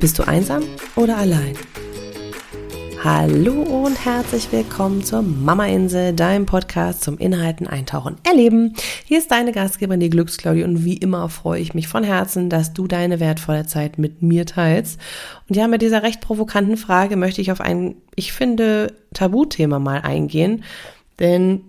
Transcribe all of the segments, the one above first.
Bist du einsam oder allein? Hallo und herzlich willkommen zur Mama Insel, deinem Podcast zum Inhalten eintauchen, erleben. Hier ist deine Gastgeberin, die Glücksclaudie und wie immer freue ich mich von Herzen, dass du deine wertvolle Zeit mit mir teilst. Und ja, mit dieser recht provokanten Frage möchte ich auf ein, ich finde, Tabuthema mal eingehen, denn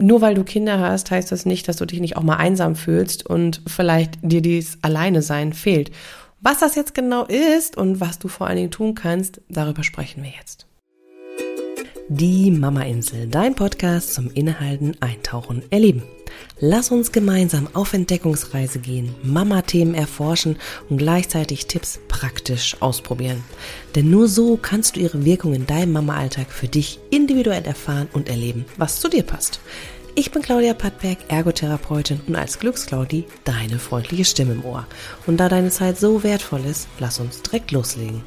nur weil du Kinder hast, heißt das nicht, dass du dich nicht auch mal einsam fühlst und vielleicht dir dies Alleine sein fehlt. Was das jetzt genau ist und was du vor allen Dingen tun kannst, darüber sprechen wir jetzt. Die Mama Insel, dein Podcast zum Inhalten, Eintauchen, Erleben. Lass uns gemeinsam auf Entdeckungsreise gehen, Mama-Themen erforschen und gleichzeitig Tipps praktisch ausprobieren. Denn nur so kannst du ihre Wirkung in deinem Mama-Alltag für dich individuell erfahren und erleben, was zu dir passt. Ich bin Claudia Pattberg, Ergotherapeutin und als Glücksclaudi deine freundliche Stimme im Ohr. Und da deine Zeit so wertvoll ist, lass uns direkt loslegen.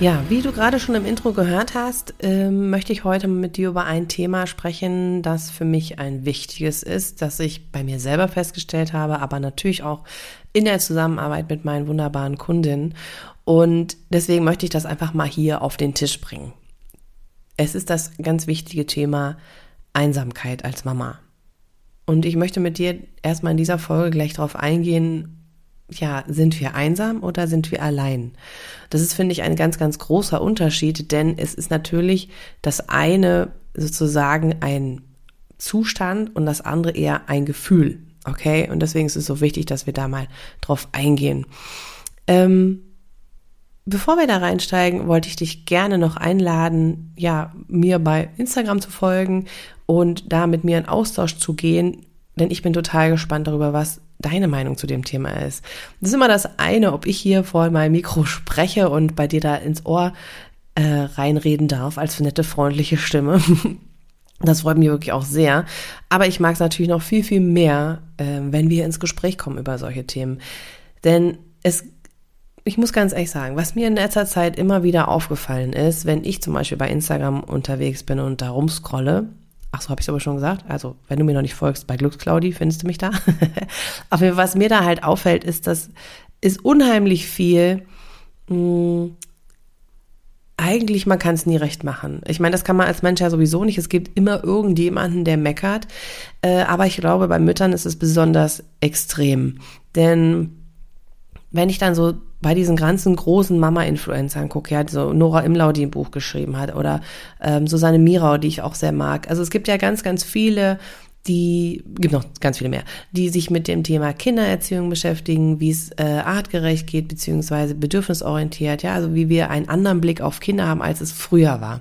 Ja, wie du gerade schon im Intro gehört hast, ähm, möchte ich heute mit dir über ein Thema sprechen, das für mich ein wichtiges ist, das ich bei mir selber festgestellt habe, aber natürlich auch in der Zusammenarbeit mit meinen wunderbaren Kundinnen. Und deswegen möchte ich das einfach mal hier auf den Tisch bringen. Es ist das ganz wichtige Thema Einsamkeit als Mama. Und ich möchte mit dir erstmal in dieser Folge gleich darauf eingehen, ja, sind wir einsam oder sind wir allein? Das ist, finde ich, ein ganz, ganz großer Unterschied, denn es ist natürlich das eine sozusagen ein Zustand und das andere eher ein Gefühl. Okay? Und deswegen ist es so wichtig, dass wir da mal drauf eingehen. Ähm, Bevor wir da reinsteigen, wollte ich dich gerne noch einladen, ja, mir bei Instagram zu folgen und da mit mir in Austausch zu gehen, denn ich bin total gespannt darüber, was deine Meinung zu dem Thema ist. Das ist immer das eine, ob ich hier vor meinem Mikro spreche und bei dir da ins Ohr äh, reinreden darf als nette, freundliche Stimme. Das freut mich wirklich auch sehr. Aber ich mag es natürlich noch viel, viel mehr, äh, wenn wir ins Gespräch kommen über solche Themen. Denn es ich muss ganz ehrlich sagen, was mir in letzter Zeit immer wieder aufgefallen ist, wenn ich zum Beispiel bei Instagram unterwegs bin und da rumscrolle, ach so, habe ich aber schon gesagt, also wenn du mir noch nicht folgst, bei Glücksclaudi findest du mich da. Aber was mir da halt auffällt, ist, dass ist unheimlich viel, mh, hm, eigentlich, man kann es nie recht machen. Ich meine, das kann man als Mensch ja sowieso nicht. Es gibt immer irgendjemanden, der meckert. Äh, aber ich glaube, bei Müttern ist es besonders extrem. Denn wenn ich dann so bei diesen ganzen großen Mama-Influencern gucke, ja, so Nora Imlau, die ein Buch geschrieben hat, oder ähm, Susanne Mirau, die ich auch sehr mag. Also es gibt ja ganz, ganz viele, die, gibt noch ganz viele mehr, die sich mit dem Thema Kindererziehung beschäftigen, wie es äh, artgerecht geht, beziehungsweise bedürfnisorientiert, ja, also wie wir einen anderen Blick auf Kinder haben, als es früher war.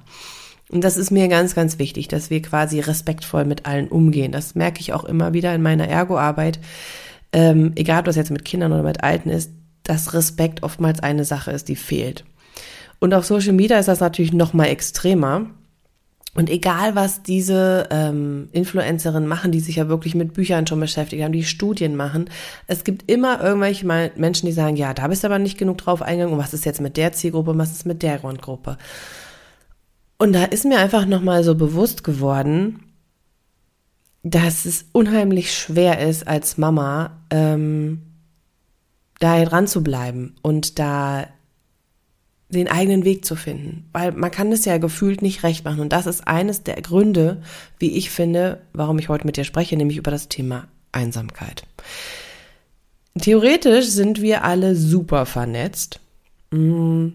Und das ist mir ganz, ganz wichtig, dass wir quasi respektvoll mit allen umgehen. Das merke ich auch immer wieder in meiner Ergo-Arbeit. Ähm, egal, ob das jetzt mit Kindern oder mit Alten ist, dass Respekt oftmals eine Sache ist, die fehlt. Und auf Social Media ist das natürlich noch mal extremer. Und egal, was diese ähm, Influencerinnen machen, die sich ja wirklich mit Büchern schon beschäftigt haben, die Studien machen, es gibt immer irgendwelche Menschen, die sagen, ja, da bist du aber nicht genug drauf eingegangen. Und was ist jetzt mit der Zielgruppe, was ist mit der Grundgruppe? Und da ist mir einfach noch mal so bewusst geworden, dass es unheimlich schwer ist als Mama, ähm, da dran zu bleiben und da den eigenen Weg zu finden. Weil man kann es ja gefühlt nicht recht machen. Und das ist eines der Gründe, wie ich finde, warum ich heute mit dir spreche, nämlich über das Thema Einsamkeit. Theoretisch sind wir alle super vernetzt. Mm,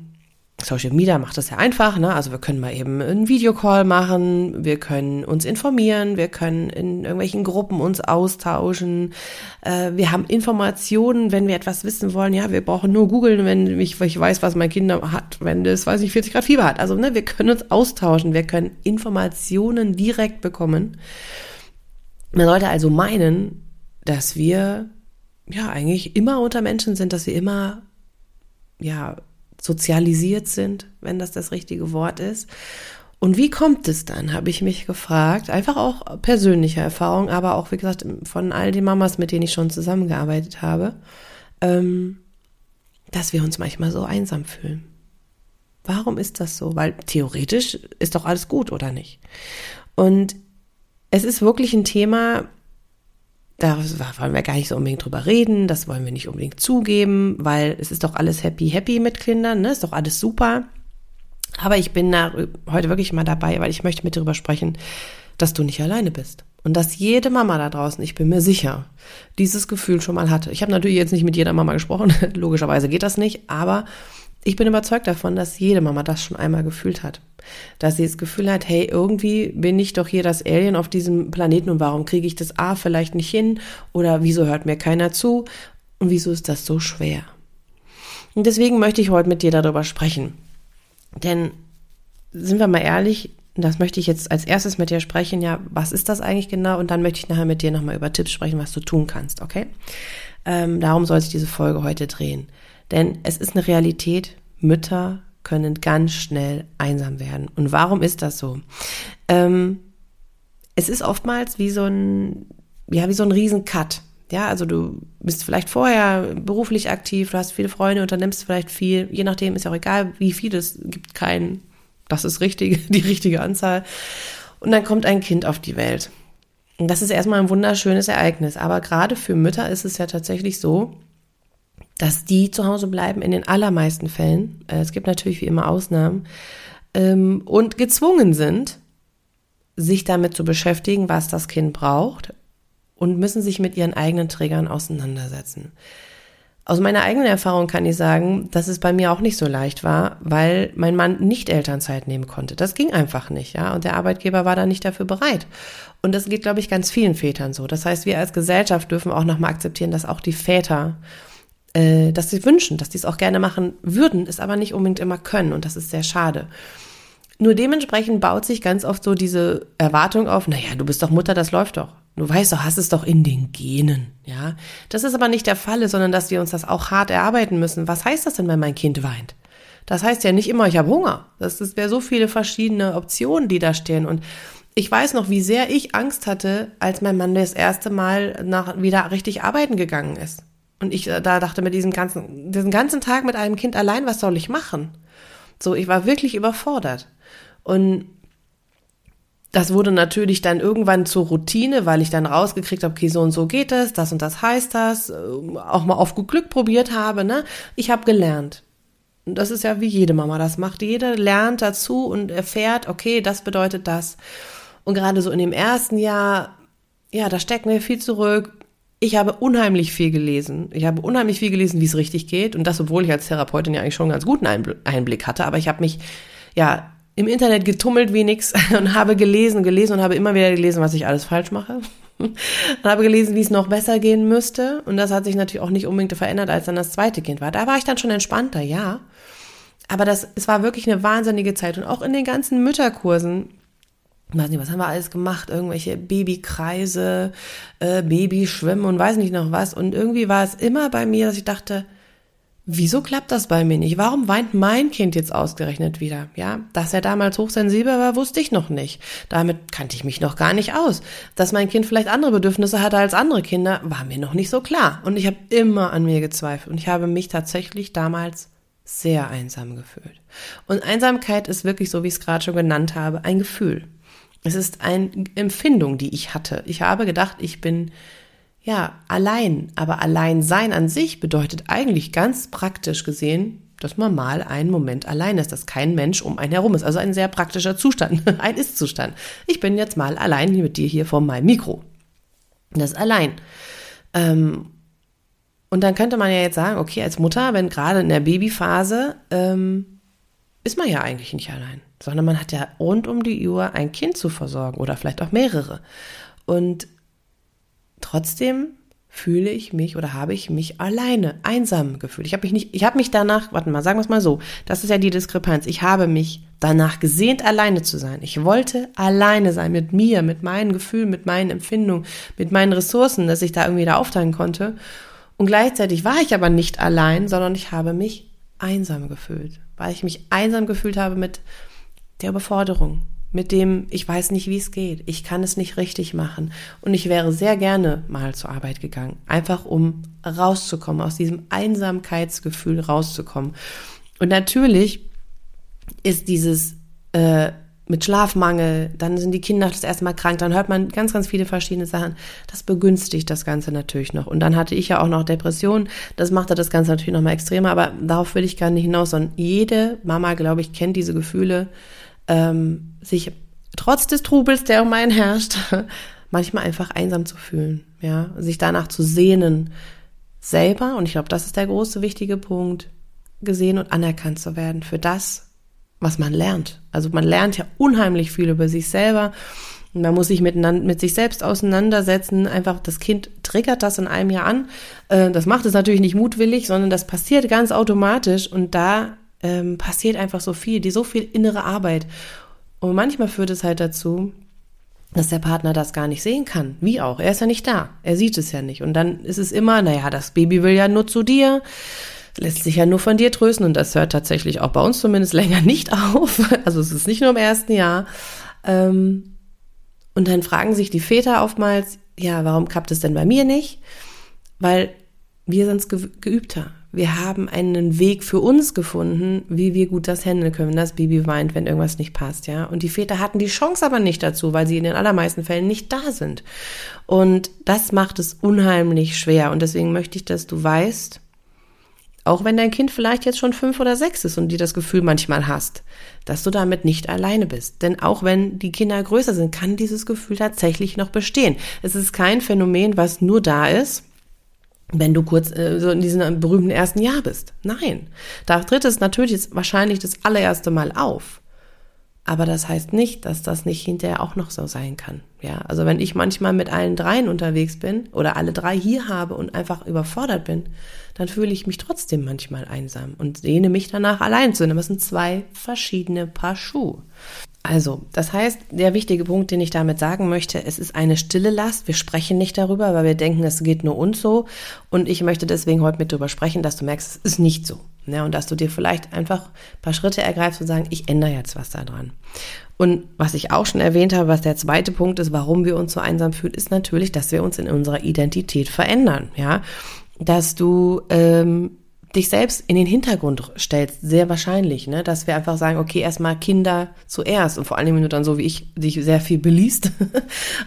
Social Media macht das ja einfach, ne? Also wir können mal eben einen Videocall machen, wir können uns informieren, wir können in irgendwelchen Gruppen uns austauschen, äh, wir haben Informationen, wenn wir etwas wissen wollen, ja, wir brauchen nur googeln, wenn ich, ich weiß, was mein Kind hat, wenn das, weiß ich, 40 Grad Fieber hat. Also, ne, wir können uns austauschen, wir können Informationen direkt bekommen. Man sollte also meinen, dass wir ja eigentlich immer unter Menschen sind, dass wir immer ja sozialisiert sind, wenn das das richtige Wort ist. Und wie kommt es dann, habe ich mich gefragt. Einfach auch persönliche Erfahrung, aber auch, wie gesagt, von all den Mamas, mit denen ich schon zusammengearbeitet habe, ähm, dass wir uns manchmal so einsam fühlen. Warum ist das so? Weil theoretisch ist doch alles gut, oder nicht? Und es ist wirklich ein Thema, da wollen wir gar nicht so unbedingt drüber reden, das wollen wir nicht unbedingt zugeben, weil es ist doch alles happy, happy mit Kindern, ne? Ist doch alles super. Aber ich bin da heute wirklich mal dabei, weil ich möchte mit darüber sprechen, dass du nicht alleine bist. Und dass jede Mama da draußen, ich bin mir sicher, dieses Gefühl schon mal hatte. Ich habe natürlich jetzt nicht mit jeder Mama gesprochen, logischerweise geht das nicht, aber ich bin überzeugt davon, dass jede Mama das schon einmal gefühlt hat. Dass sie das Gefühl hat, hey, irgendwie bin ich doch hier das Alien auf diesem Planeten und warum kriege ich das A vielleicht nicht hin? Oder wieso hört mir keiner zu? Und wieso ist das so schwer? Und deswegen möchte ich heute mit dir darüber sprechen. Denn sind wir mal ehrlich, das möchte ich jetzt als erstes mit dir sprechen, ja, was ist das eigentlich genau? Und dann möchte ich nachher mit dir nochmal über Tipps sprechen, was du tun kannst, okay? Ähm, darum soll sich diese Folge heute drehen. Denn es ist eine Realität, Mütter können ganz schnell einsam werden. Und warum ist das so? Ähm, es ist oftmals wie so ein, ja, wie so ein Riesencut. Ja, also du bist vielleicht vorher beruflich aktiv, du hast viele Freunde, unternimmst vielleicht viel, je nachdem ist ja auch egal, wie viel es gibt keinen das ist richtig, die richtige Anzahl. Und dann kommt ein Kind auf die Welt. Und das ist erstmal ein wunderschönes Ereignis. Aber gerade für Mütter ist es ja tatsächlich so, dass die zu Hause bleiben in den allermeisten Fällen. Äh, es gibt natürlich wie immer Ausnahmen. Ähm, und gezwungen sind, sich damit zu beschäftigen, was das Kind braucht und müssen sich mit ihren eigenen Trägern auseinandersetzen. Aus meiner eigenen Erfahrung kann ich sagen, dass es bei mir auch nicht so leicht war, weil mein Mann nicht Elternzeit nehmen konnte. Das ging einfach nicht, ja. Und der Arbeitgeber war da nicht dafür bereit. Und das geht, glaube ich, ganz vielen Vätern so. Das heißt, wir als Gesellschaft dürfen auch nochmal akzeptieren, dass auch die Väter, äh, dass sie wünschen, dass die es auch gerne machen würden, es aber nicht unbedingt immer können. Und das ist sehr schade. Nur dementsprechend baut sich ganz oft so diese Erwartung auf, naja, du bist doch Mutter, das läuft doch. Du weißt doch, hast es doch in den Genen, ja. Das ist aber nicht der Fall, sondern dass wir uns das auch hart erarbeiten müssen. Was heißt das denn, wenn mein Kind weint? Das heißt ja nicht immer, ich habe Hunger. Das, das wäre so viele verschiedene Optionen, die da stehen. Und ich weiß noch, wie sehr ich Angst hatte, als mein Mann das erste Mal nach, wieder richtig arbeiten gegangen ist. Und ich äh, da dachte mit diesem ganzen, diesen ganzen Tag mit einem Kind allein, was soll ich machen? So, ich war wirklich überfordert. Und das wurde natürlich dann irgendwann zur Routine, weil ich dann rausgekriegt habe, okay, so und so geht es, das und das heißt das, äh, auch mal auf gut Glück probiert habe, ne? Ich habe gelernt. Und das ist ja wie jede Mama das macht. Jede lernt dazu und erfährt, okay, das bedeutet das. Und gerade so in dem ersten Jahr, ja, da stecken wir viel zurück. Ich habe unheimlich viel gelesen. Ich habe unheimlich viel gelesen, wie es richtig geht. Und das, obwohl ich als Therapeutin ja eigentlich schon einen ganz guten Einblick hatte. Aber ich habe mich, ja, im Internet getummelt wie nix und habe gelesen, gelesen und habe immer wieder gelesen, was ich alles falsch mache. und habe gelesen, wie es noch besser gehen müsste. Und das hat sich natürlich auch nicht unbedingt verändert, als dann das zweite Kind war. Da war ich dann schon entspannter, ja. Aber das, es war wirklich eine wahnsinnige Zeit. Und auch in den ganzen Mütterkursen, weiß nicht, was haben wir alles gemacht? Irgendwelche Babykreise, äh, Babyschwimmen und weiß nicht noch was. Und irgendwie war es immer bei mir, dass ich dachte, wieso klappt das bei mir nicht? Warum weint mein Kind jetzt ausgerechnet wieder? Ja, dass er damals hochsensibel war, wusste ich noch nicht. Damit kannte ich mich noch gar nicht aus. Dass mein Kind vielleicht andere Bedürfnisse hatte als andere Kinder, war mir noch nicht so klar. Und ich habe immer an mir gezweifelt. Und ich habe mich tatsächlich damals sehr einsam gefühlt. Und Einsamkeit ist wirklich, so wie ich es gerade schon genannt habe, ein Gefühl. Es ist eine Empfindung, die ich hatte. Ich habe gedacht, ich bin ja, allein. Aber allein sein an sich bedeutet eigentlich ganz praktisch gesehen, dass man mal einen Moment allein ist, dass kein Mensch um einen herum ist. Also ein sehr praktischer Zustand, ein Ist-Zustand. Ich bin jetzt mal allein mit dir hier vor meinem Mikro. Das allein. Ähm, und dann könnte man ja jetzt sagen, okay, als Mutter, wenn gerade in der Babyphase, ähm, ist man ja eigentlich nicht allein, sondern man hat ja rund um die Uhr ein Kind zu versorgen oder vielleicht auch mehrere. Und Trotzdem fühle ich mich oder habe ich mich alleine, einsam gefühlt. Ich habe mich nicht, ich habe mich danach, warte mal, sagen wir es mal so, das ist ja die Diskrepanz. Ich habe mich danach gesehnt, alleine zu sein. Ich wollte alleine sein mit mir, mit meinen Gefühlen, mit meinen Empfindungen, mit meinen Ressourcen, dass ich da irgendwie da aufteilen konnte. Und gleichzeitig war ich aber nicht allein, sondern ich habe mich einsam gefühlt, weil ich mich einsam gefühlt habe mit der Überforderung, mit dem, ich weiß nicht, wie es geht, ich kann es nicht richtig machen. Und ich wäre sehr gerne mal zur Arbeit gegangen, einfach um rauszukommen, aus diesem Einsamkeitsgefühl rauszukommen. Und natürlich ist dieses, äh, mit Schlafmangel, dann sind die Kinder das erste Mal krank, dann hört man ganz, ganz viele verschiedene Sachen. Das begünstigt das Ganze natürlich noch. Und dann hatte ich ja auch noch Depressionen. Das machte das Ganze natürlich noch mal extremer, aber darauf will ich gar nicht hinaus, sondern jede Mama, glaube ich, kennt diese Gefühle, ähm, sich trotz des Trubels, der um einen herrscht, manchmal einfach einsam zu fühlen, ja, sich danach zu sehnen, selber, und ich glaube, das ist der große wichtige Punkt, gesehen und anerkannt zu werden für das, was man lernt. Also man lernt ja unheimlich viel über sich selber. Man muss sich miteinander, mit sich selbst auseinandersetzen. Einfach das Kind triggert das in einem Jahr an. Äh, das macht es natürlich nicht mutwillig, sondern das passiert ganz automatisch und da ähm, passiert einfach so viel, die so viel innere Arbeit. Und manchmal führt es halt dazu, dass der Partner das gar nicht sehen kann. Wie auch. Er ist ja nicht da. Er sieht es ja nicht. Und dann ist es immer, naja, das Baby will ja nur zu dir lässt sich ja nur von dir trösten und das hört tatsächlich auch bei uns zumindest länger nicht auf. Also es ist nicht nur im ersten Jahr. Ähm, und dann fragen sich die Väter oftmals, ja, warum klappt es denn bei mir nicht? Weil wir sind geübter. Wir haben einen Weg für uns gefunden, wie wir gut das handeln können, wenn das Baby weint, wenn irgendwas nicht passt, ja. Und die Väter hatten die Chance aber nicht dazu, weil sie in den allermeisten Fällen nicht da sind. Und das macht es unheimlich schwer. Und deswegen möchte ich, dass du weißt, auch wenn dein Kind vielleicht jetzt schon fünf oder sechs ist und dir das Gefühl manchmal hast, dass du damit nicht alleine bist. Denn auch wenn die Kinder größer sind, kann dieses Gefühl tatsächlich noch bestehen. Es ist kein Phänomen, was nur da ist, wenn du kurz äh, so in diesem berühmten ersten Jahr bist. Nein. Da tritt es natürlich wahrscheinlich das allererste Mal auf. Aber das heißt nicht, dass das nicht hinterher auch noch so sein kann. Ja, also wenn ich manchmal mit allen dreien unterwegs bin oder alle drei hier habe und einfach überfordert bin, dann fühle ich mich trotzdem manchmal einsam und sehne mich danach allein zu. Das sind zwei verschiedene Paar Schuhe. Also, das heißt, der wichtige Punkt, den ich damit sagen möchte, es ist eine stille Last. Wir sprechen nicht darüber, weil wir denken, es geht nur uns so. Und ich möchte deswegen heute mit darüber sprechen, dass du merkst, es ist nicht so. Ja, und dass du dir vielleicht einfach ein paar Schritte ergreifst und sagen, ich ändere jetzt was daran. Und was ich auch schon erwähnt habe, was der zweite Punkt ist, warum wir uns so einsam fühlen, ist natürlich, dass wir uns in unserer Identität verändern. Ja, dass du ähm, dich selbst in den Hintergrund stellst, sehr wahrscheinlich, ne? dass wir einfach sagen, okay, erstmal Kinder zuerst und vor allem, wenn du dann so wie ich dich sehr viel beliest,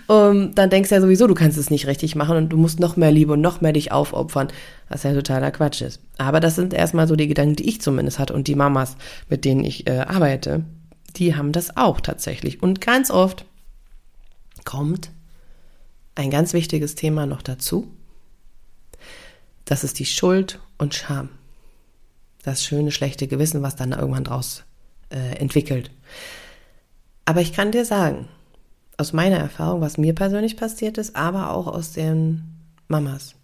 um, dann denkst du ja sowieso, du kannst es nicht richtig machen und du musst noch mehr Liebe und noch mehr dich aufopfern, was ja totaler Quatsch ist. Aber das sind erstmal so die Gedanken, die ich zumindest hatte und die Mamas, mit denen ich äh, arbeite, die haben das auch tatsächlich. Und ganz oft kommt ein ganz wichtiges Thema noch dazu. Das ist die Schuld und Scham das schöne, schlechte Gewissen, was dann irgendwann draus äh, entwickelt. Aber ich kann dir sagen, aus meiner Erfahrung, was mir persönlich passiert ist, aber auch aus den Mamas.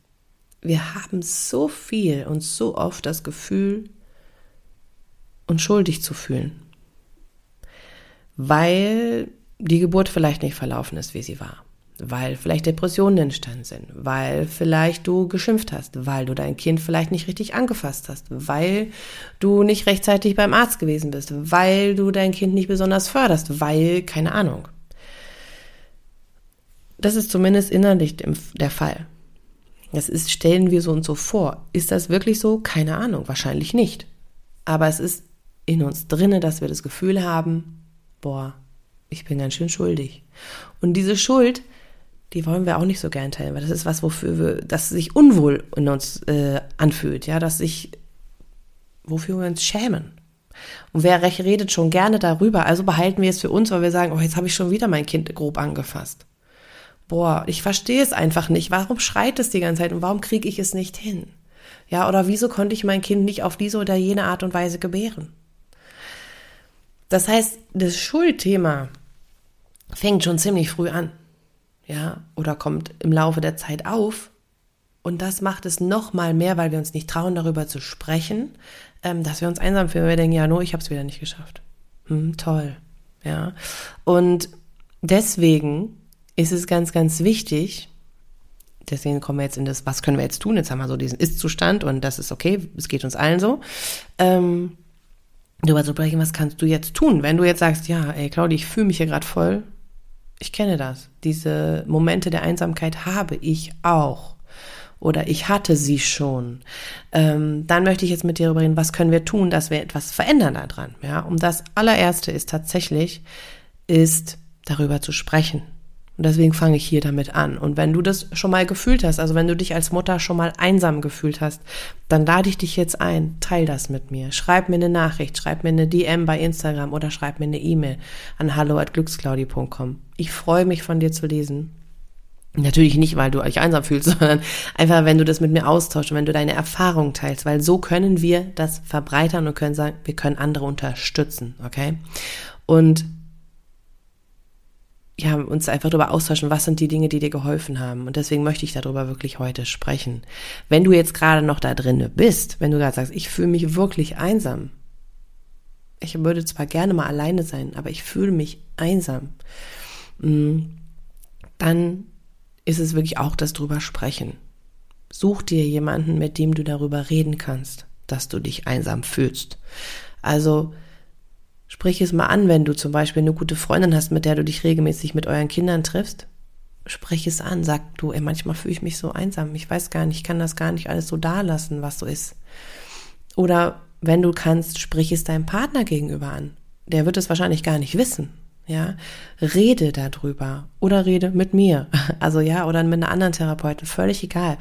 Wir haben so viel und so oft das Gefühl, uns schuldig zu fühlen, weil die Geburt vielleicht nicht verlaufen ist, wie sie war weil vielleicht Depressionen entstanden sind, weil vielleicht du geschimpft hast, weil du dein Kind vielleicht nicht richtig angefasst hast, weil du nicht rechtzeitig beim Arzt gewesen bist, weil du dein Kind nicht besonders förderst, weil keine Ahnung. Das ist zumindest innerlich der Fall. Das ist, stellen wir so und so vor. Ist das wirklich so? Keine Ahnung, wahrscheinlich nicht. Aber es ist in uns drinne, dass wir das Gefühl haben, boah, ich bin ganz schön schuldig. Und diese Schuld, die wollen wir auch nicht so gern teilen, weil das ist was, wofür wir, das sich unwohl in uns äh, anfühlt, ja, dass sich, wofür wir uns schämen. Und wer recht redet schon gerne darüber, also behalten wir es für uns, weil wir sagen, oh, jetzt habe ich schon wieder mein Kind grob angefasst. Boah, ich verstehe es einfach nicht. Warum schreit es die ganze Zeit und warum kriege ich es nicht hin? Ja, oder wieso konnte ich mein Kind nicht auf diese oder jene Art und Weise gebären? Das heißt, das Schuldthema fängt schon ziemlich früh an ja, oder kommt im Laufe der Zeit auf. Und das macht es noch mal mehr, weil wir uns nicht trauen, darüber zu sprechen, ähm, dass wir uns einsam fühlen. Wir denken, ja, no, ich habe es wieder nicht geschafft. Hm, toll, ja. Und deswegen ist es ganz, ganz wichtig, deswegen kommen wir jetzt in das, was können wir jetzt tun? Jetzt haben wir so diesen Ist-Zustand und das ist okay, es geht uns allen so. Ähm, darüber zu sprechen, was kannst du jetzt tun? Wenn du jetzt sagst, ja, ey, Claudia, ich fühle mich hier gerade voll ich kenne das. Diese Momente der Einsamkeit habe ich auch. Oder ich hatte sie schon. Ähm, dann möchte ich jetzt mit dir darüber reden, was können wir tun, dass wir etwas verändern daran. Ja, um das allererste ist tatsächlich, ist, darüber zu sprechen. Und deswegen fange ich hier damit an. Und wenn du das schon mal gefühlt hast, also wenn du dich als Mutter schon mal einsam gefühlt hast, dann lade ich dich jetzt ein, teil das mit mir. Schreib mir eine Nachricht, schreib mir eine DM bei Instagram oder schreib mir eine E-Mail an hallo@glücksclaudi.com. Ich freue mich von dir zu lesen. Natürlich nicht, weil du euch einsam fühlst, sondern einfach, wenn du das mit mir austauschst und wenn du deine Erfahrungen teilst, weil so können wir das verbreitern und können sagen, wir können andere unterstützen, okay? Und ja, uns einfach darüber austauschen, was sind die Dinge, die dir geholfen haben. Und deswegen möchte ich darüber wirklich heute sprechen. Wenn du jetzt gerade noch da drinne bist, wenn du gerade sagst, ich fühle mich wirklich einsam. Ich würde zwar gerne mal alleine sein, aber ich fühle mich einsam. Mm, dann ist es wirklich auch das drüber sprechen. Such dir jemanden, mit dem du darüber reden kannst, dass du dich einsam fühlst. Also, Sprich es mal an, wenn du zum Beispiel eine gute Freundin hast, mit der du dich regelmäßig mit euren Kindern triffst. Sprich es an, sag du, ey, manchmal fühle ich mich so einsam. Ich weiß gar nicht, ich kann das gar nicht alles so dalassen, was so ist. Oder wenn du kannst, sprich es deinem Partner gegenüber an. Der wird es wahrscheinlich gar nicht wissen. Ja, rede darüber oder rede mit mir. Also ja, oder mit einer anderen Therapeutin, völlig egal.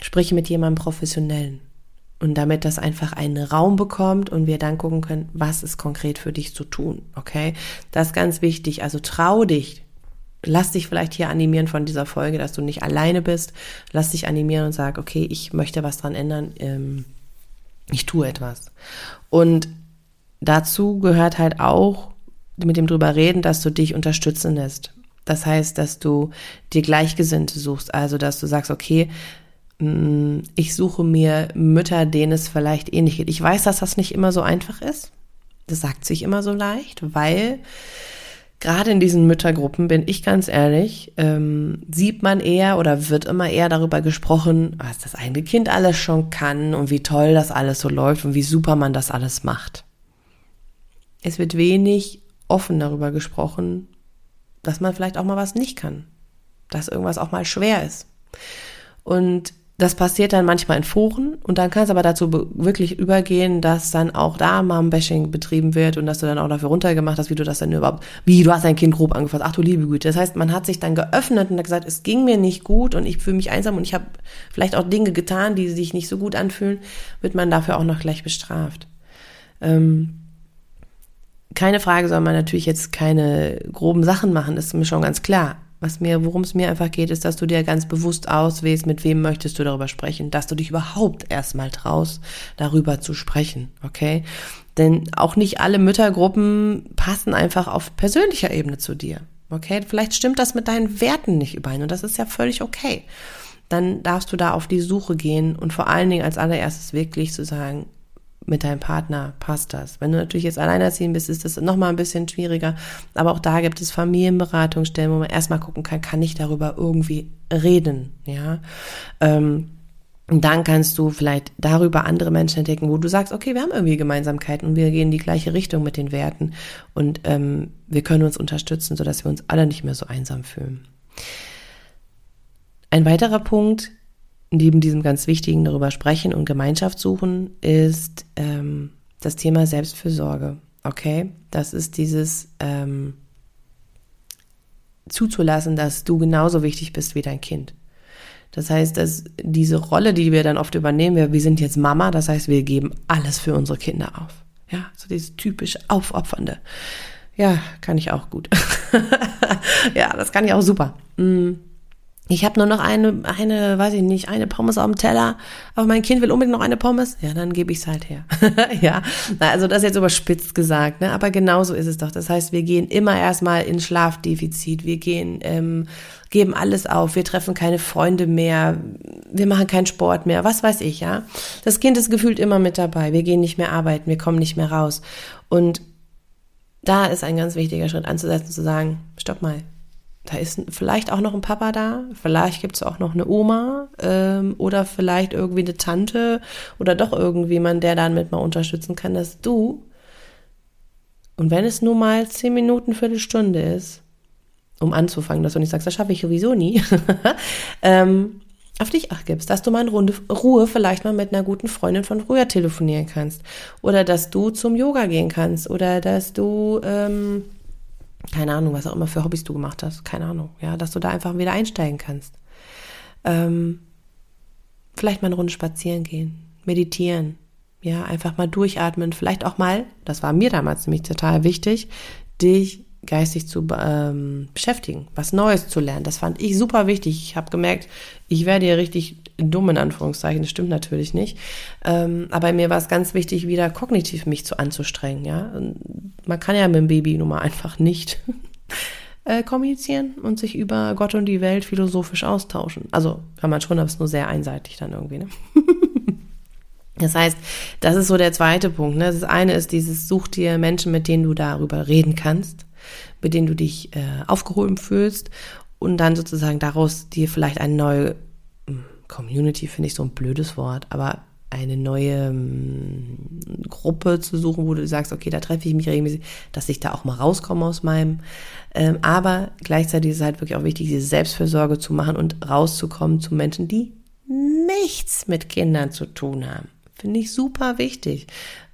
Sprich mit jemandem Professionellen. Und damit das einfach einen Raum bekommt und wir dann gucken können, was ist konkret für dich zu tun. Okay? Das ist ganz wichtig. Also trau dich. Lass dich vielleicht hier animieren von dieser Folge, dass du nicht alleine bist. Lass dich animieren und sag, okay, ich möchte was dran ändern. Ähm, ich tue etwas. Und dazu gehört halt auch mit dem drüber reden, dass du dich unterstützen lässt. Das heißt, dass du dir Gleichgesinnte suchst. Also, dass du sagst, okay, ich suche mir Mütter, denen es vielleicht ähnlich geht. Ich weiß, dass das nicht immer so einfach ist. Das sagt sich immer so leicht, weil gerade in diesen Müttergruppen, bin ich ganz ehrlich, ähm, sieht man eher oder wird immer eher darüber gesprochen, was das eigene Kind alles schon kann und wie toll das alles so läuft und wie super man das alles macht. Es wird wenig offen darüber gesprochen, dass man vielleicht auch mal was nicht kann, dass irgendwas auch mal schwer ist. Und das passiert dann manchmal in Foren und dann kann es aber dazu wirklich übergehen, dass dann auch da Mom-Bashing betrieben wird und dass du dann auch dafür runtergemacht hast, wie du das denn überhaupt, wie du hast dein Kind grob angefasst, ach du liebe Güte. Das heißt, man hat sich dann geöffnet und hat gesagt, es ging mir nicht gut und ich fühle mich einsam und ich habe vielleicht auch Dinge getan, die sich nicht so gut anfühlen, wird man dafür auch noch gleich bestraft. Ähm, keine Frage soll man natürlich jetzt keine groben Sachen machen, ist mir schon ganz klar. Was mir, worum es mir einfach geht, ist, dass du dir ganz bewusst auswählst, mit wem möchtest du darüber sprechen, dass du dich überhaupt erstmal traust, darüber zu sprechen, okay? Denn auch nicht alle Müttergruppen passen einfach auf persönlicher Ebene zu dir, okay? Vielleicht stimmt das mit deinen Werten nicht überein und das ist ja völlig okay. Dann darfst du da auf die Suche gehen und vor allen Dingen als allererstes wirklich zu sagen, mit deinem Partner passt das. Wenn du natürlich jetzt alleinerziehend bist, ist das nochmal ein bisschen schwieriger. Aber auch da gibt es Familienberatungsstellen, wo man erstmal gucken kann, kann ich darüber irgendwie reden, ja. Ähm, und dann kannst du vielleicht darüber andere Menschen entdecken, wo du sagst, okay, wir haben irgendwie Gemeinsamkeiten und wir gehen in die gleiche Richtung mit den Werten und ähm, wir können uns unterstützen, sodass wir uns alle nicht mehr so einsam fühlen. Ein weiterer Punkt, neben diesem ganz wichtigen darüber sprechen und Gemeinschaft suchen, ist ähm, das Thema Selbstfürsorge. Okay, das ist dieses ähm, zuzulassen, dass du genauso wichtig bist wie dein Kind. Das heißt, dass diese Rolle, die wir dann oft übernehmen, wir, wir sind jetzt Mama, das heißt, wir geben alles für unsere Kinder auf. Ja, so dieses typisch Aufopfernde. Ja, kann ich auch gut. ja, das kann ich auch super. Ich habe nur noch eine, eine, weiß ich nicht, eine Pommes auf dem Teller, aber mein Kind will unbedingt noch eine Pommes, ja, dann gebe ich es halt her. ja, also das jetzt überspitzt gesagt, ne? aber genauso ist es doch. Das heißt, wir gehen immer erstmal in Schlafdefizit, wir gehen, ähm, geben alles auf, wir treffen keine Freunde mehr, wir machen keinen Sport mehr, was weiß ich, ja. Das Kind ist gefühlt immer mit dabei, wir gehen nicht mehr arbeiten, wir kommen nicht mehr raus. Und da ist ein ganz wichtiger Schritt anzusetzen, zu sagen, stopp mal, da ist vielleicht auch noch ein Papa da, vielleicht gibt es auch noch eine Oma ähm, oder vielleicht irgendwie eine Tante oder doch irgendjemand, der dann mit mal unterstützen kann, dass du, und wenn es nur mal zehn Minuten, Viertelstunde ist, um anzufangen, dass du nicht sagst, das schaffe ich sowieso nie, ähm, auf dich acht gibst, dass du mal in Runde Ruhe vielleicht mal mit einer guten Freundin von früher telefonieren kannst oder dass du zum Yoga gehen kannst oder dass du ähm, keine Ahnung, was auch immer für Hobbys du gemacht hast, keine Ahnung, ja, dass du da einfach wieder einsteigen kannst. Ähm, vielleicht mal eine Runde spazieren gehen, meditieren, ja, einfach mal durchatmen, vielleicht auch mal, das war mir damals nämlich total wichtig, dich geistig zu ähm, beschäftigen, was Neues zu lernen. Das fand ich super wichtig. Ich habe gemerkt, ich werde ja richtig dumm in Anführungszeichen. Das stimmt natürlich nicht. Ähm, aber mir war es ganz wichtig, wieder kognitiv mich zu anzustrengen. Ja, man kann ja mit dem Baby nun mal einfach nicht äh, kommunizieren und sich über Gott und die Welt philosophisch austauschen. Also kann man schon, aber es ist nur sehr einseitig dann irgendwie. Ne? Das heißt, das ist so der zweite Punkt. Ne? Das eine ist dieses, such dir Menschen, mit denen du darüber reden kannst, mit denen du dich äh, aufgehoben fühlst und dann sozusagen daraus dir vielleicht eine neue hm, Community, finde ich so ein blödes Wort, aber eine neue hm, Gruppe zu suchen, wo du sagst, okay, da treffe ich mich regelmäßig, dass ich da auch mal rauskomme aus meinem. Ähm, aber gleichzeitig ist es halt wirklich auch wichtig, diese Selbstfürsorge zu machen und rauszukommen zu Menschen, die nichts mit Kindern zu tun haben. Finde ich super wichtig,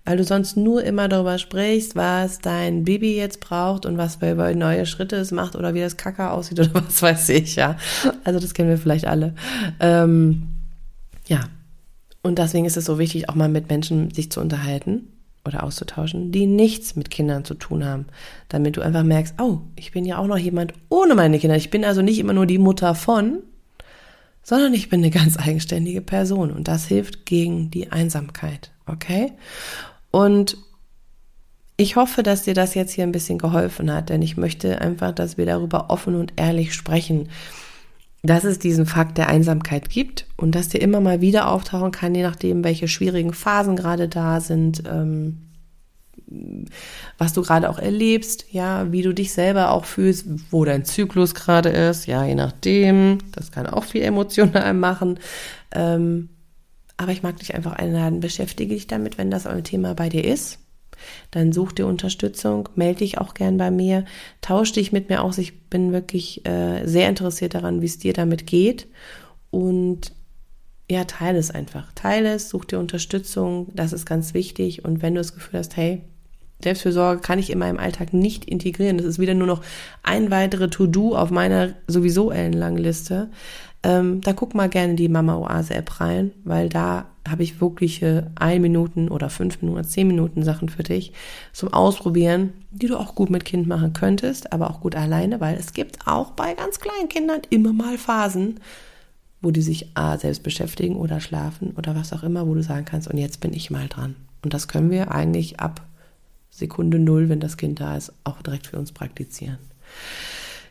weil du sonst nur immer darüber sprichst, was dein Baby jetzt braucht und was bei neue Schritte es macht oder wie das Kacker aussieht oder was weiß ich, ja. Also das kennen wir vielleicht alle. Ähm, ja. Und deswegen ist es so wichtig, auch mal mit Menschen sich zu unterhalten oder auszutauschen, die nichts mit Kindern zu tun haben, damit du einfach merkst, oh, ich bin ja auch noch jemand ohne meine Kinder. Ich bin also nicht immer nur die Mutter von, sondern ich bin eine ganz eigenständige Person und das hilft gegen die Einsamkeit, okay? Und ich hoffe, dass dir das jetzt hier ein bisschen geholfen hat, denn ich möchte einfach, dass wir darüber offen und ehrlich sprechen, dass es diesen Fakt der Einsamkeit gibt und dass der immer mal wieder auftauchen kann, je nachdem, welche schwierigen Phasen gerade da sind. Ähm, was du gerade auch erlebst, ja, wie du dich selber auch fühlst, wo dein Zyklus gerade ist, ja, je nachdem. Das kann auch viel emotional machen. Ähm, aber ich mag dich einfach einladen, beschäftige dich damit, wenn das ein Thema bei dir ist. Dann such dir Unterstützung, melde dich auch gern bei mir, tausch dich mit mir aus. Ich bin wirklich äh, sehr interessiert daran, wie es dir damit geht. Und ja, teile es einfach. Teile es, such dir Unterstützung, das ist ganz wichtig. Und wenn du das Gefühl hast, hey, Selbstfürsorge kann ich in meinem Alltag nicht integrieren. Das ist wieder nur noch ein weitere To-Do auf meiner sowieso ellenlangen Liste. Ähm, da guck mal gerne die Mama Oase App rein, weil da habe ich wirkliche ein Minuten oder fünf Minuten oder zehn Minuten Sachen für dich zum Ausprobieren, die du auch gut mit Kind machen könntest, aber auch gut alleine, weil es gibt auch bei ganz kleinen Kindern immer mal Phasen, wo die sich A, selbst beschäftigen oder schlafen oder was auch immer, wo du sagen kannst, und jetzt bin ich mal dran. Und das können wir eigentlich ab Sekunde Null, wenn das Kind da ist, auch direkt für uns praktizieren.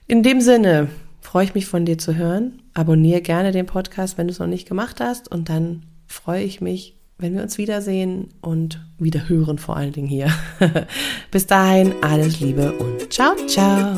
In dem Sinne freue ich mich von dir zu hören. Abonniere gerne den Podcast, wenn du es noch nicht gemacht hast. Und dann freue ich mich, wenn wir uns wiedersehen und wieder hören, vor allen Dingen hier. Bis dahin, alles Liebe und ciao, ciao.